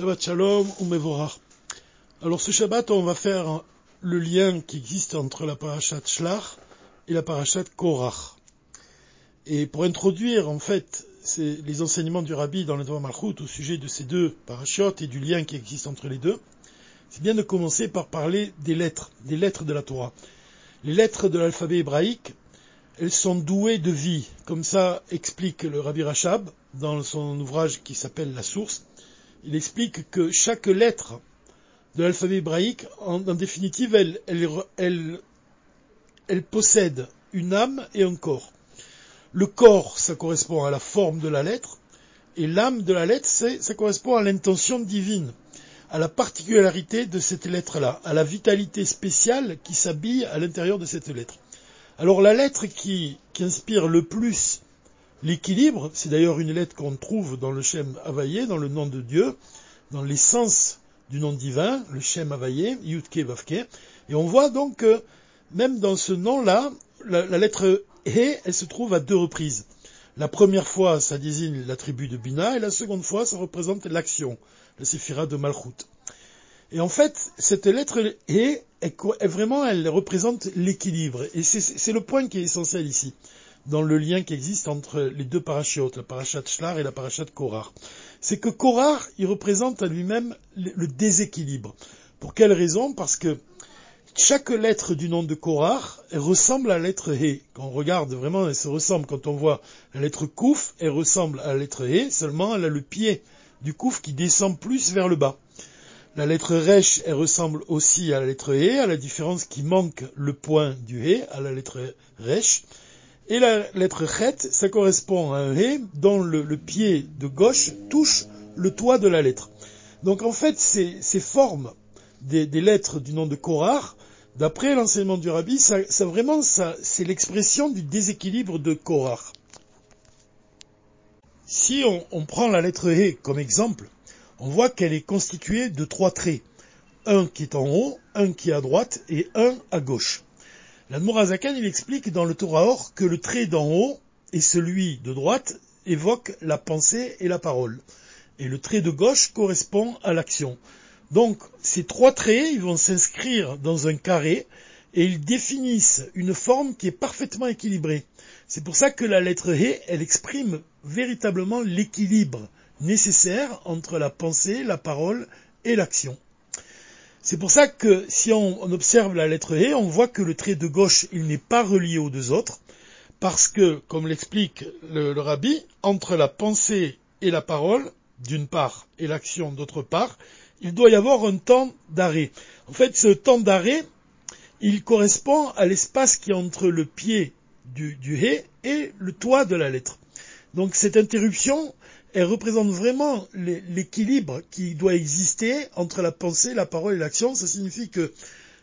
Shabbat Shalom ou. Alors ce Shabbat, on va faire le lien qui existe entre la parashat Shlach et la parashat Korach. Et pour introduire en fait les enseignements du Rabbi dans le Dvar Malchut au sujet de ces deux parachutes et du lien qui existe entre les deux, c'est bien de commencer par parler des lettres, des lettres de la Torah. Les lettres de l'alphabet hébraïque, elles sont douées de vie, comme ça explique le Rabbi Rachab dans son ouvrage qui s'appelle La Source. Il explique que chaque lettre de l'alphabet hébraïque, en, définitive, elle, possède une âme et un corps. Le corps, ça correspond à la forme de la lettre, et l'âme de la lettre, ça correspond à l'intention divine, à la particularité de cette lettre-là, à la vitalité spéciale qui s'habille à l'intérieur de cette lettre. Alors la lettre qui inspire le plus l'équilibre, c'est d'ailleurs une lettre qu'on trouve dans le Shem Havaïe, dans le nom de Dieu, dans l'essence du nom divin, le Shem Havaïe, Yudke Vavke, et on voit donc que même dans ce nom-là, la, lettre He, elle se trouve à deux reprises. La première fois, ça désigne la tribu de Bina, et la seconde fois, ça représente l'action, la séphira de Malchut. Et en fait, cette lettre He, est vraiment, elle représente l'équilibre. Et c'est le point qui est essentiel ici, dans le lien qui existe entre les deux parachutes, la parachat Shlar et la parachat Korar. C'est que Korar, il représente à lui-même le déséquilibre. Pour quelle raison? Parce que chaque lettre du nom de Korar ressemble à la lettre He. Quand on regarde vraiment, elle se ressemble. Quand on voit la lettre Kouf, elle ressemble à la lettre He, seulement elle a le pied du Kouf qui descend plus vers le bas. La lettre Resh, elle ressemble aussi à la lettre He, à la différence qui manque le point du He, à la lettre Resh. Et la lettre Chet, ça correspond à un He dont le, pied de gauche touche le toit de la lettre. Donc en fait, ces, formes des, lettres du nom de Korar, d'après l'enseignement du Rabbi, ça, vraiment, c'est l'expression du déséquilibre de Korar. Si on, prend la lettre He comme exemple, on voit qu'elle est constituée de trois traits. Un qui est en haut, un qui est à droite et un à gauche. L'Admorazakan, il explique dans le Torah Or que le trait d'en haut et celui de droite évoquent la pensée et la parole. Et le trait de gauche correspond à l'action. Donc, ces trois traits, ils vont s'inscrire dans un carré et ils définissent une forme qui est parfaitement équilibrée. C'est pour ça que la lettre He, elle exprime véritablement l'équilibre nécessaire entre la pensée, la parole et l'action. C'est pour ça que si on, observe la lettre E, on voit que le trait de gauche, il n'est pas relié aux deux autres, parce que, comme l'explique le, rabbi, entre la pensée et la parole, d'une part, et l'action d'autre part, il doit y avoir un temps d'arrêt. En fait, ce temps d'arrêt, il correspond à l'espace qui est entre le pied du, du hé et le toit de la lettre. Donc cette interruption, elle représente vraiment l'équilibre qui doit exister entre la pensée, la parole et l'action. Ça signifie que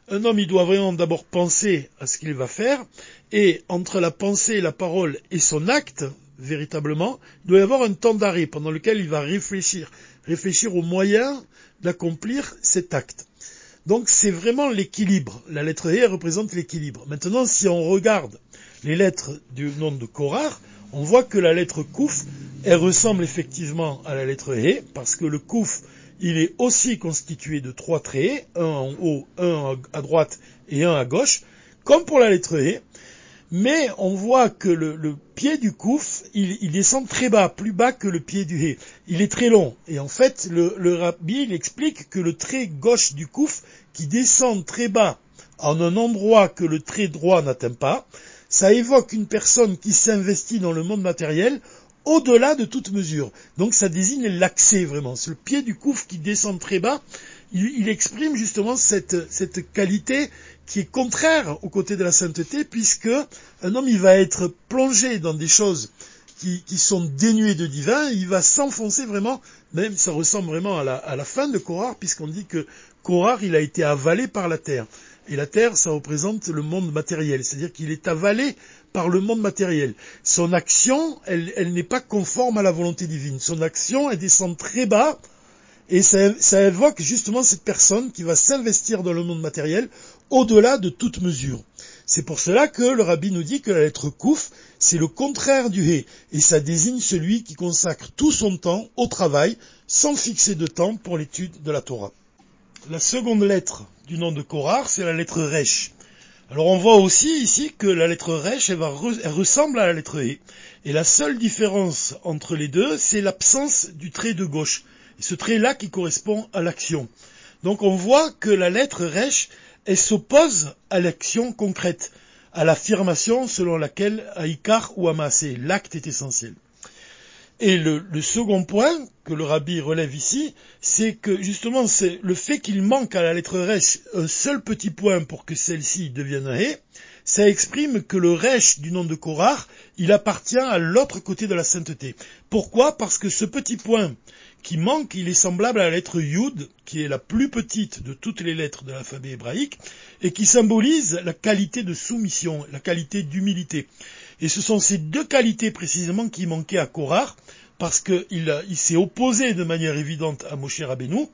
un homme, il doit vraiment d'abord penser à ce qu'il va faire, et entre la pensée, la parole et son acte, véritablement, il doit y avoir un temps d'arrêt pendant lequel il va réfléchir, réfléchir aux moyens d'accomplir cet acte. Donc c'est vraiment l'équilibre. La lettre E représente l'équilibre. Maintenant, si on regarde les lettres du nom de Korar, on voit que la lettre Kouf, elle ressemble effectivement à la lettre He, parce que le Kouf, il est aussi constitué de trois traits, un en haut, un à droite et un à gauche, comme pour la lettre He, mais on voit que le, pied du Kouf, il, descend très bas, plus bas que le pied du He. Il est très long. Et en fait, le, le rabbi, explique que le trait gauche du Kouf, qui descend très bas en un endroit que le trait droit n'atteint pas, ça évoque une personne qui s'investit dans le monde matériel au-delà de toute mesure. Donc ça désigne l'accès vraiment. C'est le pied du couf qui descend très bas. Il, exprime justement cette, qualité qui est contraire au côté de la sainteté, puisque un homme il va être plongé dans des choses qui, sont dénuées de divin, il va s'enfoncer vraiment, même ça ressemble vraiment à la, à la fin de Korar, puisqu'on dit que Korar il a été avalé par la terre. Et la terre, ça représente le monde matériel, c'est-à-dire qu'il est avalé par le monde matériel. Son action, elle, n'est pas conforme à la volonté divine. Son action, elle descend très bas, et ça, évoque justement cette personne qui va s'investir dans le monde matériel au-delà de toute mesure. C'est pour cela que le rabbi nous dit que la lettre Kouf, c'est le contraire du He, et ça désigne celui qui consacre tout son temps au travail, sans fixer de temps pour l'étude de la Torah. La seconde lettre du nom de Korar, c'est la lettre Resh. Alors on voit aussi ici que la lettre Resh, elle, ressemble à la lettre E. Et la seule différence entre les deux, c'est l'absence du trait de gauche. Et ce trait-là qui correspond à l'action. Donc on voit que la lettre Resh, elle s'oppose à l'action concrète, à l'affirmation selon laquelle Aïkar ou Amasé, l'acte est essentiel. Et le, second point que le rabbi relève ici, c'est que justement c'est le fait qu'il manque à la lettre resh un seul petit point pour que celle-ci devienne hé, ça exprime que le resh du nom de Korar, il appartient à l'autre côté de la sainteté. Pourquoi? Parce que ce petit point qui manque, il est semblable à la lettre Yud, qui est la plus petite de toutes les lettres de l'alphabet hébraïque, et qui symbolise la qualité de soumission, la qualité d'humilité. Et ce sont ces deux qualités précisément qui manquaient à Korar, parce qu'il s'est opposé de manière évidente à Moshe Rabbeinu,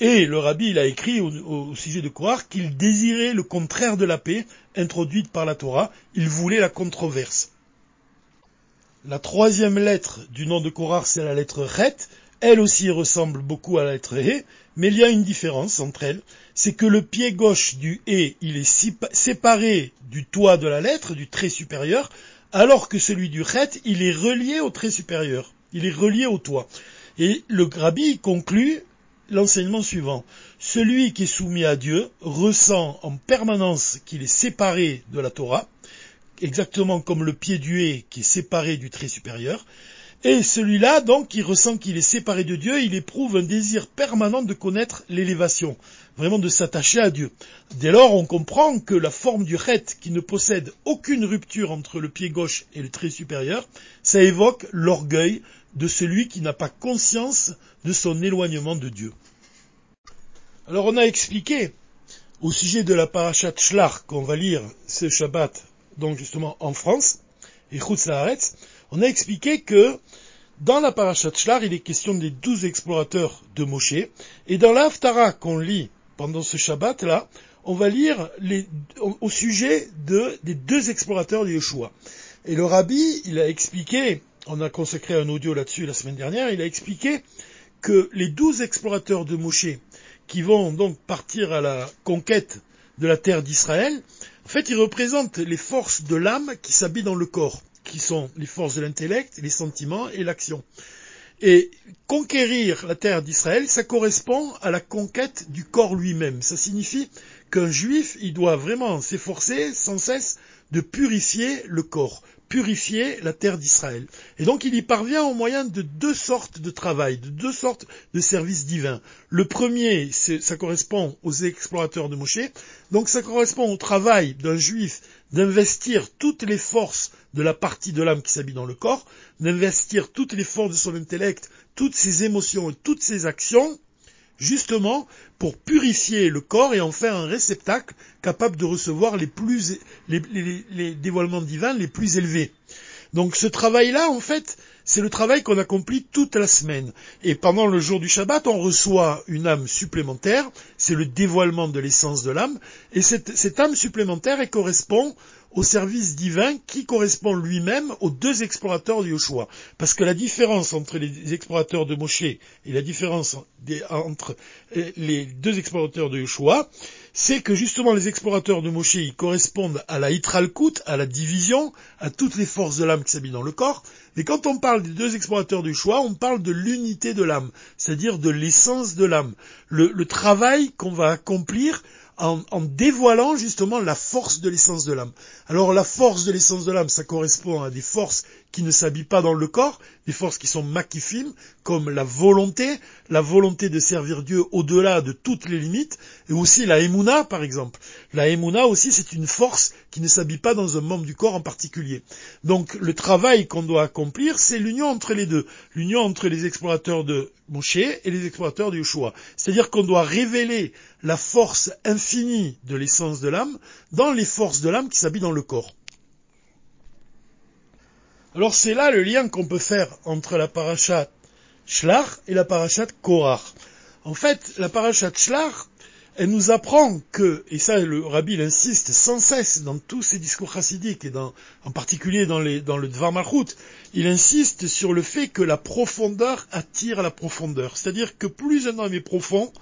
et le rabbi il a écrit au, sujet de Korar qu'il désirait le contraire de la paix introduite par la Torah, il voulait la controverse. La troisième lettre du nom de Korar, c'est la lettre Chet, elle aussi ressemble beaucoup à la lettre He, mais il y a une différence entre elles, c'est que le pied gauche du He, il est séparé du toit de la lettre, du trait supérieur, alors que celui du Chet, il est relié au trait supérieur, il est relié au toit. Et le Grabi conclut l'enseignement suivant. Celui qui est soumis à Dieu ressent en permanence qu'il est séparé de la Torah, exactement comme le pied du He qui est séparé du trait supérieur, et celui-là, donc, qui ressent qu'il est séparé de Dieu, il éprouve un désir permanent de connaître l'élévation, vraiment de s'attacher à Dieu. Dès lors, on comprend que la forme du chet, qui ne possède aucune rupture entre le pied gauche et le trait supérieur, ça évoque l'orgueil de celui qui n'a pas conscience de son éloignement de Dieu. Alors, on a expliqué, au sujet de la parachat Shlach qu'on va lire ce Shabbat, donc justement en France, et Chutz on a expliqué que dans la parashat Shlar, il est question des douze explorateurs de Moshe, et dans l'Aftara qu'on lit pendant ce Shabbat-là, on va lire au, sujet des deux explorateurs de Yeshua. Et le rabbi, il a expliqué, on a consacré un audio là-dessus la semaine dernière, il a expliqué que les douze explorateurs de Moshe, qui vont donc partir à la conquête de la terre d'Israël, en fait, ils représentent les forces de l'âme qui s'habillent dans le corps qui sont les forces de l'intellect, les sentiments et l'action. Et conquérir la terre d'Israël, ça correspond à la conquête du corps lui-même. Ça signifie qu'un juif, il doit vraiment s'efforcer sans cesse de purifier le corps, purifier la terre d'Israël. Et donc il y parvient au moyen de deux sortes de travail, de deux sortes de services divins. Le premier, ça correspond aux explorateurs de Moshe, donc ça correspond au travail d'un juif d'investir toutes les forces de la partie de l'âme qui s'habille dans le corps, d'investir toutes les forces de son intellect, toutes ses émotions et toutes ses actions, justement pour purifier le corps et en faire un réceptacle capable de recevoir les, plus, les, dévoilements divins les plus élevés. Donc ce travail-là, en fait, c'est le travail qu'on accomplit toute la semaine. Et pendant le jour du Shabbat, on reçoit une âme supplémentaire, c'est le dévoilement de l'essence de l'âme, et cette, âme supplémentaire, correspond au service divin qui correspond lui-même aux deux explorateurs de Yoshua. Parce que la différence entre les explorateurs de Moshe et la différence entre les deux explorateurs de Yoshua, c'est que justement les explorateurs de Moshe, ils correspondent à la Hitralkut, à la division, à toutes les forces de l'âme qui s'habillent dans le corps. Mais quand on parle des deux explorateurs de Yoshua, on parle de l'unité de l'âme, c'est-à-dire de l'essence de l'âme. le travail qu'on va accomplir en, dévoilant justement la force de l'essence de l'âme. Alors la force de l'essence de l'âme, ça correspond à des forces qui ne s'habillent pas dans le corps, des forces qui sont makifimes, comme la volonté, la volonté de servir Dieu au-delà de toutes les limites, et aussi la émouna, par exemple. La émouna aussi, c'est une force qui ne s'habille pas dans un membre du corps en particulier. Donc le travail qu'on doit accomplir, c'est l'union entre les deux, l'union entre les explorateurs de Moshe et les explorateurs de Yeshua. C'est-à-dire qu'on doit révéler la force infinie de l'essence de l'âme dans les forces de l'âme qui s'habillent dans le corps. Alors c'est là le lien qu'on peut faire entre la parachat Shlach et la parachat Korach. En fait, la parachat Shlach, elle nous apprend que, et ça le rabbi insiste sans cesse dans tous ses discours chassidiques et en particulier dans, le Dvar Malchut, il insiste sur le fait que la profondeur attire la profondeur. C'est-à-dire que plus un homme est profond,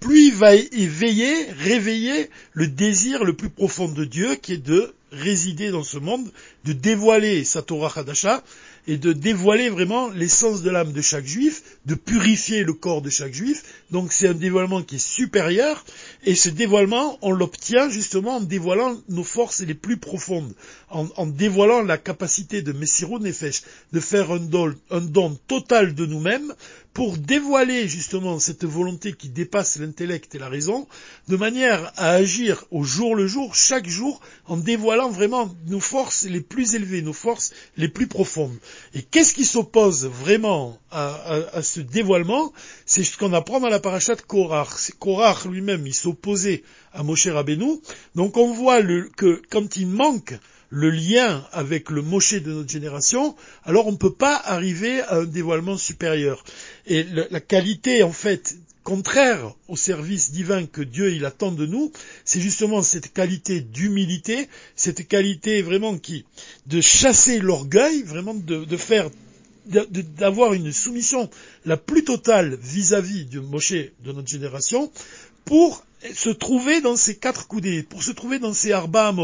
plus il va éveiller, réveiller le désir le plus profond de Dieu qui est de résider dans ce monde, de dévoiler sa Torah Hadasha, et de dévoiler vraiment l'essence de l'âme de chaque juif, de purifier le corps de chaque juif. Donc c'est un dévoilement qui est supérieur, et ce dévoilement, on l'obtient justement en dévoilant nos forces les plus profondes, en, dévoilant la capacité de Messirou Nefesh de faire un don, un don total de nous-mêmes, pour dévoiler justement cette volonté qui dépasse l'intellect et la raison, de manière à agir au jour le jour, chaque jour, en dévoilant vraiment nos forces les plus élevées, nos forces les plus profondes. Et qu'est-ce qui s'oppose vraiment à, ce dévoilement? C'est ce qu'on apprend dans la paracha de Korach. Korach lui-même, il s'opposait à Moshe Rabbeinu. Donc on voit que quand il manque le lien avec le Moshe de notre génération, alors on ne peut pas arriver à un dévoilement supérieur. Et la qualité, en fait, contraire au service divin que Dieu il attend de nous, c'est justement cette qualité d'humilité, cette qualité vraiment qui, de chasser l'orgueil, vraiment de, faire d'avoir une soumission la plus totale vis-à-vis du Moshe de notre génération pour se trouver dans ces quatre coudées, pour se trouver dans ces arba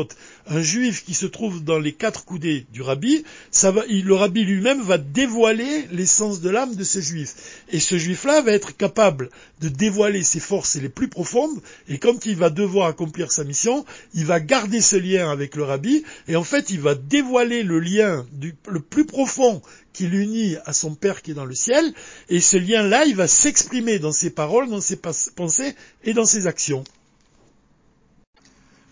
un juif qui se trouve dans les quatre coudées du rabbi, le rabbi lui-même va dévoiler l'essence de l'âme de ce juif. Et ce juif-là va être capable de dévoiler ses forces les plus profondes, et quand il va devoir accomplir sa mission, il va garder ce lien avec le rabbi, et en fait il va dévoiler le lien le plus profond qui l'unit à son Père qui est dans le ciel, et ce lien-là, il va s'exprimer dans ses paroles, dans ses pensées et dans ses actions.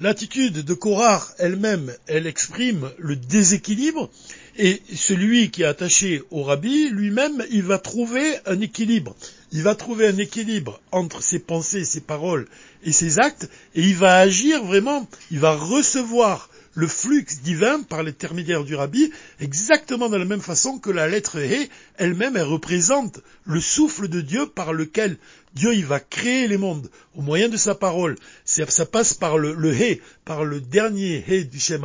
L'attitude de Korah elle-même, elle exprime le déséquilibre, et celui qui est attaché au rabbi, lui-même, il va trouver un équilibre. Il va trouver un équilibre entre ses pensées, ses paroles et ses actes, et il va agir vraiment, il va recevoir le flux divin par l'intermédiaire du rabbi, exactement de la même façon que la lettre He elle-même, elle représente le souffle de Dieu par lequel Dieu il va créer les mondes au moyen de sa parole. Ça passe par le, He, par le dernier He du Shem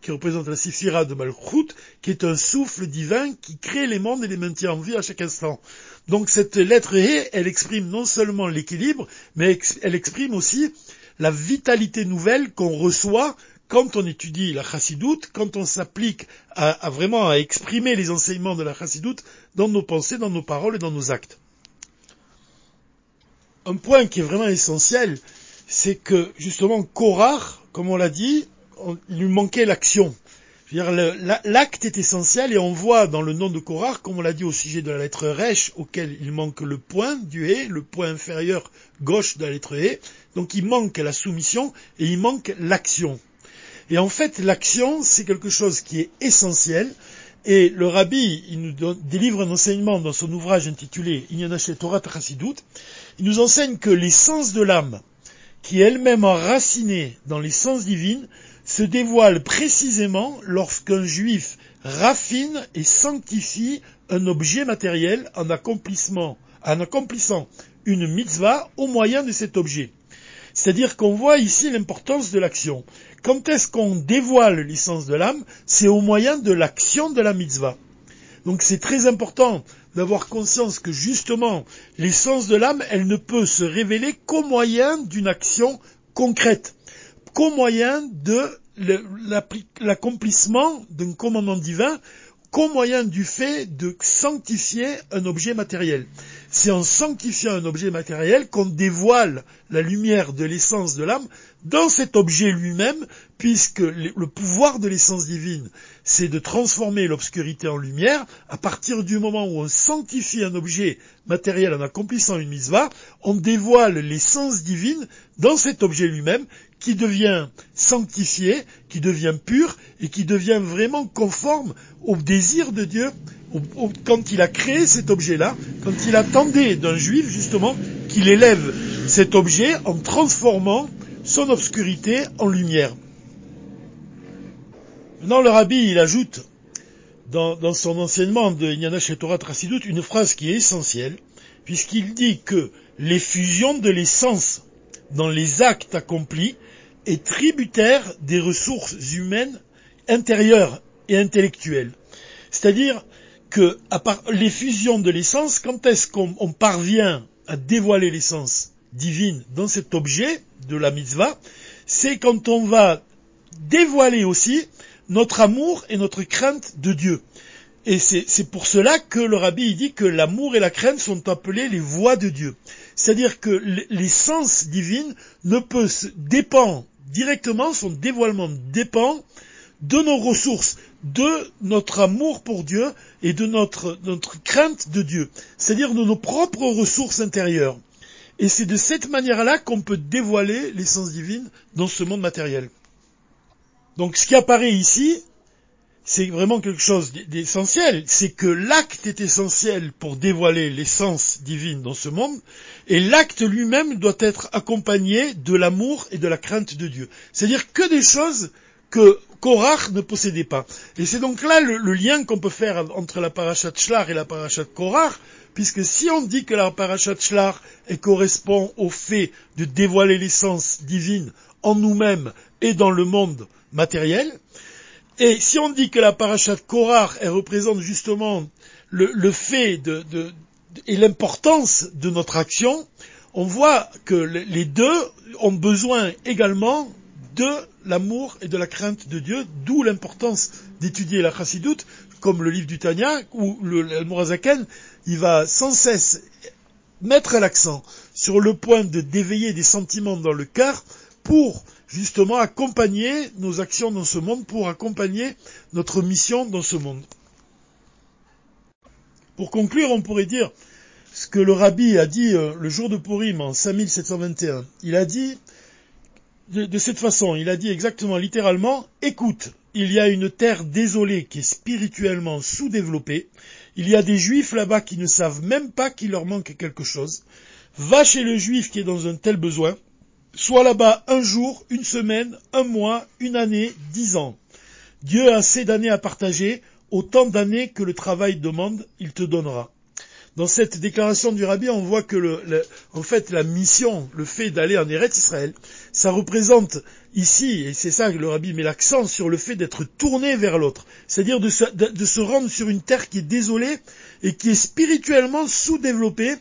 qui représente la Sifira de Malchut, qui est un souffle divin qui crée les mondes et les maintient en vie à chaque instant. Donc cette lettre He, elle exprime non seulement l'équilibre, mais elle exprime aussi la vitalité nouvelle qu'on reçoit quand on étudie la chassidoute, quand on s'applique à, vraiment à exprimer les enseignements de la chassidoute dans nos pensées, dans nos paroles et dans nos actes. Un point qui est vraiment essentiel, c'est que justement Korach, comme on l'a dit, il lui manquait l'action. L'acte est essentiel et on voit dans le nom de Korach, comme on l'a dit au sujet de la lettre Resh, auquel il manque le point du He, le point inférieur gauche de la lettre He. Donc il manque la soumission et il manque l'action. Et en fait, l'action, c'est quelque chose qui est essentiel. Et le rabbi, il nous délivre un enseignement dans son ouvrage intitulé Inyanachet Torah Chassidut. Il nous enseigne que l'essence de l'âme, qui est elle-même enracinée dans l'essence divine, se dévoile précisément lorsqu'un juif raffine et sanctifie un objet matériel en, accomplissement, en accomplissant une mitzvah au moyen de cet objet. C'est-à-dire qu'on voit ici l'importance de l'action. Quand est-ce qu'on dévoile l'essence de l'âme C'est au moyen de l'action de la mitzvah. Donc c'est très important d'avoir conscience que justement l'essence de l'âme, elle ne peut se révéler qu'au moyen d'une action concrète, qu'au moyen de l'accomplissement d'un commandement divin, qu'au moyen du fait de sanctifier un objet matériel. C'est en sanctifiant un objet matériel qu'on dévoile la lumière de l'essence de l'âme dans cet objet lui-même, puisque le pouvoir de l'essence divine, c'est de transformer l'obscurité en lumière, à partir du moment où on sanctifie un objet matériel en accomplissant une mitzvah, on dévoile l'essence divine dans cet objet lui-même, qui devient sanctifié, qui devient pur, et qui devient vraiment conforme au désir de Dieu quand il a créé cet objet-là, quand il attendait d'un juif justement qu'il élève cet objet en transformant son obscurité en lumière. Maintenant, le rabbi, il ajoute dans, son enseignement de Inyana Torah Trasidut une phrase qui est essentielle, puisqu'il dit que les fusions de l'essence dans les actes accomplis est tributaire des ressources humaines intérieures et intellectuelles. C'est-à-dire que à part l'effusion de l'essence, quand est-ce qu'on parvient à dévoiler l'essence divine dans cet objet de la mitzvah, c'est quand on va dévoiler aussi notre amour et notre crainte de Dieu. Et c'est pour cela que le rabbi dit que l'amour et la crainte sont appelés les voies de Dieu. C'est-à-dire que l'essence divine ne peut se dépend directement, son dévoilement dépend de nos ressources, de notre amour pour Dieu et de notre, crainte de Dieu. C'est-à-dire de nos propres ressources intérieures. Et c'est de cette manière-là qu'on peut dévoiler l'essence divine dans ce monde matériel. Donc ce qui apparaît ici, c'est vraiment quelque chose d'essentiel, c'est que l'acte est essentiel pour dévoiler l'essence divine dans ce monde, et l'acte lui-même doit être accompagné de l'amour et de la crainte de Dieu. C'est-à-dire que des choses que Korach ne possédait pas. Et c'est donc là le, lien qu'on peut faire entre la parachat Shlar et la parachat Korach, puisque si on dit que la parachat Shlar correspond au fait de dévoiler l'essence divine en nous-mêmes et dans le monde matériel, et si on dit que la parachat Korach, elle représente justement le, fait de, et l'importance de notre action, on voit que les deux ont besoin également de l'amour et de la crainte de Dieu, d'où l'importance d'étudier la chassidoute, comme le livre du Tanya, où le, le il va sans cesse mettre l'accent sur le point de d'éveiller des sentiments dans le cœur pour justement accompagner nos actions dans ce monde, pour accompagner notre mission dans ce monde. Pour conclure, on pourrait dire ce que le rabbi a dit euh, le jour de Purim en 5721. Il a dit de, de cette façon, il a dit exactement littéralement, écoute, il y a une terre désolée qui est spirituellement sous-développée, il y a des juifs là-bas qui ne savent même pas qu'il leur manque quelque chose, va chez le juif qui est dans un tel besoin, Sois là-bas un jour, une semaine, un mois, une année, dix ans. Dieu a assez d'années à partager, autant d'années que le travail demande, il te donnera. Dans cette déclaration du rabbi, on voit que le, en fait la mission, le fait d'aller en Eretz Israël, ça représente ici, et c'est ça que le rabbi met l'accent sur le fait d'être tourné vers l'autre, c'est-à-dire de se rendre sur une terre qui est désolée et qui est spirituellement sous-développée,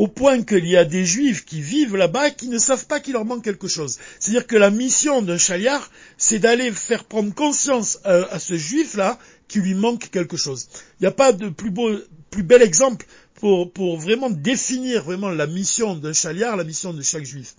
au point qu'il y a des juifs qui vivent là-bas qui ne savent pas qu'il leur manque quelque chose. C'est-à-dire que la mission d'un chaliard, c'est d'aller faire prendre conscience à, à ce juif-là qu'il lui manque quelque chose. Il n'y a pas de plus beau, plus bel exemple pour, vraiment définir vraiment la mission d'un chaliard, la mission de chaque juif.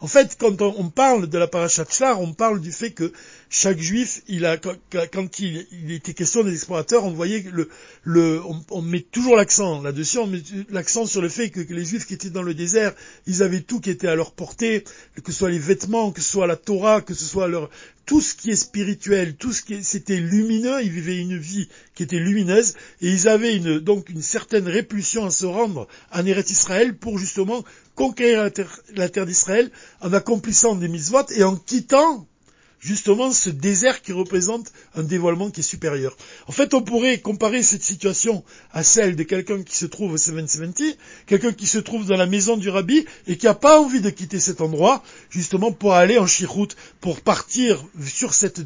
En fait, quand on, parle de la parachat on parle du fait que chaque juif, il a, quand, il, était question des explorateurs, on voyait que le, le on, met toujours l'accent là-dessus, on met l'accent sur le fait que, les juifs qui étaient dans le désert, ils avaient tout qui était à leur portée, que ce soit les vêtements, que ce soit la Torah, que ce soit leur, tout ce qui est spirituel, tout ce qui c'était lumineux, ils vivaient une vie qui était lumineuse, et ils avaient une, donc une certaine répulsion à se rendre en Eretz Israël pour justement conquérir la terre, d'Israël en accomplissant des mitzvot et en quittant justement ce désert qui représente un dévoilement qui est supérieur. En fait, on pourrait comparer cette situation à celle de quelqu'un qui se trouve au 770, quelqu'un qui se trouve dans la maison du rabbi et qui n'a pas envie de quitter cet endroit, justement pour aller en chiroute, pour partir sur cette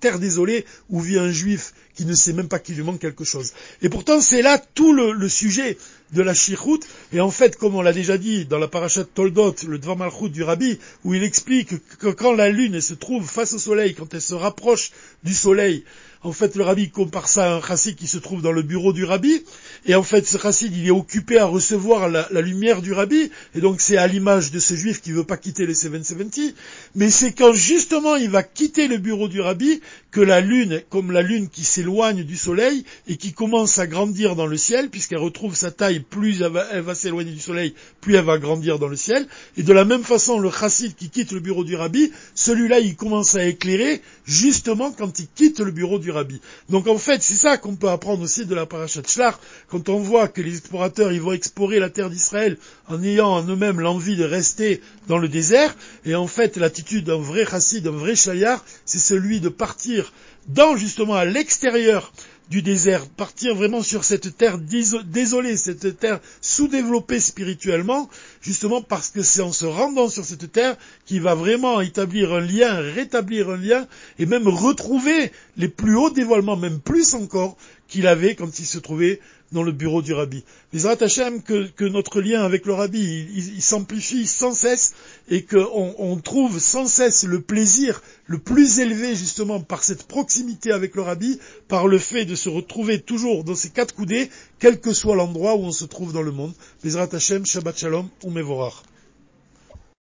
terre désolée où vit un juif qui ne sait même pas qu'il lui manque quelque chose. Et pourtant, c'est là tout le, sujet de la chiroute. Et en fait, comme on l'a déjà dit dans la parachat Toldot, le Dvar Malchut du Rabbi, où il explique que quand la lune se trouve face au soleil, quand elle se rapproche du soleil, en fait, le rabbi compare ça à un chassid qui se trouve dans le bureau du rabbi. Et en fait, ce chassid, il est occupé à recevoir la, lumière du rabbi. Et donc, c'est à l'image de ce juif qui veut pas quitter les 770. Mais c'est quand justement il va quitter le bureau du rabbi que la lune, comme la lune qui s'éloigne du soleil et qui commence à grandir dans le ciel, puisqu'elle retrouve sa taille, plus elle va, s'éloigner du soleil, plus elle va grandir dans le ciel. Et de la même façon, le chassid qui quitte le bureau du rabbi, celui-là, il commence à éclairer justement quand il quitte le bureau du donc en fait, c'est ça qu'on peut apprendre aussi de la parachat Shlar, quand on voit que les explorateurs, ils vont explorer la terre d'Israël en ayant en eux-mêmes l'envie de rester dans le désert, et en fait, l'attitude d'un vrai chassid, d'un vrai chayar, c'est celui de partir dans justement à l'extérieur du désert, partir vraiment sur cette terre désolée, cette terre sous-développée spirituellement, justement parce que c'est en se rendant sur cette terre qu'il va vraiment établir un lien, rétablir un lien, et même retrouver les plus hauts dévoilements, même plus encore, qu'il avait quand il se trouvait dans le bureau du rabbi. Les Hashem, que, notre lien avec le rabbi, il, s'amplifie sans cesse et qu'on on trouve sans cesse le plaisir le plus élevé justement par cette proximité avec le rabbi, par le fait de se retrouver toujours dans ces quatre coudées, quel que soit l'endroit où on se trouve dans le monde. Les Hashem, Shabbat Shalom, ou Mevorach.